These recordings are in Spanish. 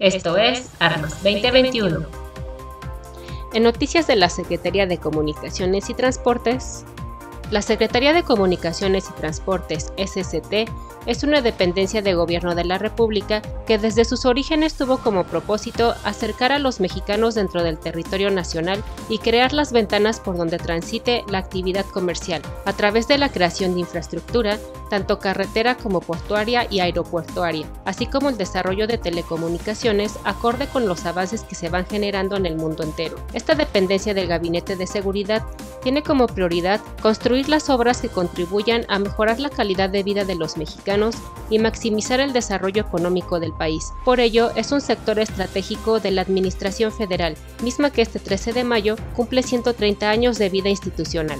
Esto es Armas 2021. En noticias de la Secretaría de Comunicaciones y Transportes, la Secretaría de Comunicaciones y Transportes, SCT, es una dependencia de gobierno de la República que desde sus orígenes tuvo como propósito acercar a los mexicanos dentro del territorio nacional y crear las ventanas por donde transite la actividad comercial, a través de la creación de infraestructura, tanto carretera como portuaria y aeroportuaria, así como el desarrollo de telecomunicaciones acorde con los avances que se van generando en el mundo entero. Esta dependencia del Gabinete de Seguridad tiene como prioridad construir las obras que contribuyan a mejorar la calidad de vida de los mexicanos y maximizar el desarrollo económico del país. Por ello, es un sector estratégico de la Administración Federal, misma que este 13 de mayo cumple 130 años de vida institucional.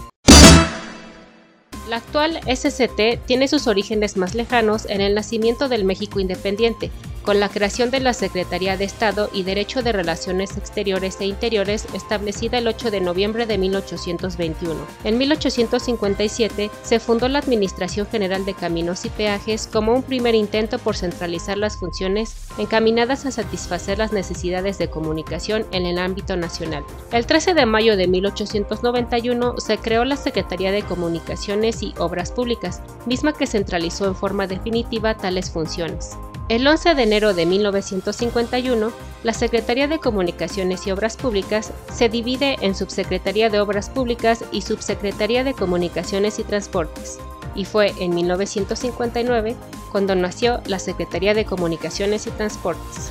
La actual SCT tiene sus orígenes más lejanos en el nacimiento del México independiente, con la creación de la Secretaría de Estado y Derecho de Relaciones Exteriores e Interiores establecida el 8 de noviembre de 1821. En 1857 se fundó la Administración General de Caminos y Peajes como un primer intento por centralizar las funciones encaminadas a satisfacer las necesidades de comunicación en el ámbito nacional. El 13 de mayo de 1891 se creó la Secretaría de Comunicaciones y Obras Públicas, misma que centralizó en forma definitiva tales funciones. El 11 de enero de 1951, la Secretaría de Comunicaciones y Obras Públicas se divide en Subsecretaría de Obras Públicas y Subsecretaría de Comunicaciones y Transportes, y fue en 1959 cuando nació la Secretaría de Comunicaciones y Transportes.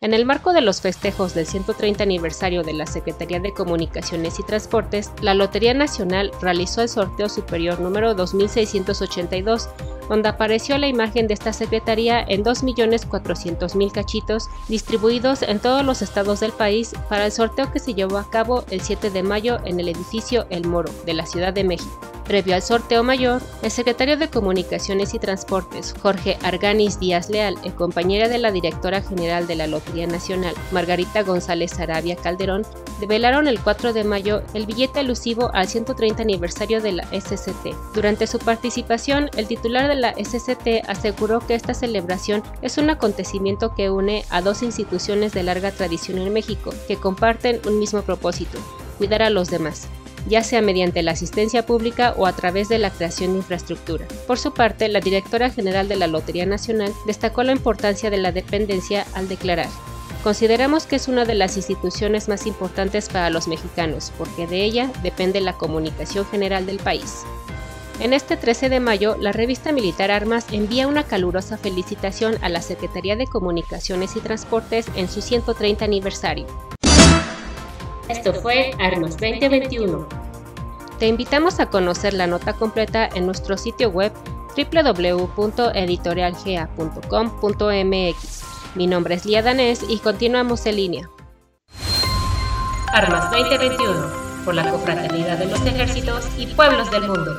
En el marco de los festejos del 130 aniversario de la Secretaría de Comunicaciones y Transportes, la Lotería Nacional realizó el sorteo superior número 2682 donde apareció la imagen de esta secretaría en 2.400.000 cachitos distribuidos en todos los estados del país para el sorteo que se llevó a cabo el 7 de mayo en el edificio El Moro de la Ciudad de México. Previo al sorteo mayor, el secretario de Comunicaciones y Transportes, Jorge Arganis Díaz Leal, en compañera de la directora general de la Lotería Nacional, Margarita González Arabia Calderón, develaron el 4 de mayo el billete alusivo al 130 aniversario de la SCT. Durante su participación, el titular de la SCT aseguró que esta celebración es un acontecimiento que une a dos instituciones de larga tradición en México, que comparten un mismo propósito, cuidar a los demás ya sea mediante la asistencia pública o a través de la creación de infraestructura. Por su parte, la directora general de la Lotería Nacional destacó la importancia de la dependencia al declarar. Consideramos que es una de las instituciones más importantes para los mexicanos, porque de ella depende la comunicación general del país. En este 13 de mayo, la revista Militar Armas envía una calurosa felicitación a la Secretaría de Comunicaciones y Transportes en su 130 aniversario. Esto fue Armas 2021. Te invitamos a conocer la nota completa en nuestro sitio web www.editorialgea.com.mx. Mi nombre es Lía Danés y continuamos en línea. Armas 2021, por la confraternidad de los ejércitos y pueblos del mundo.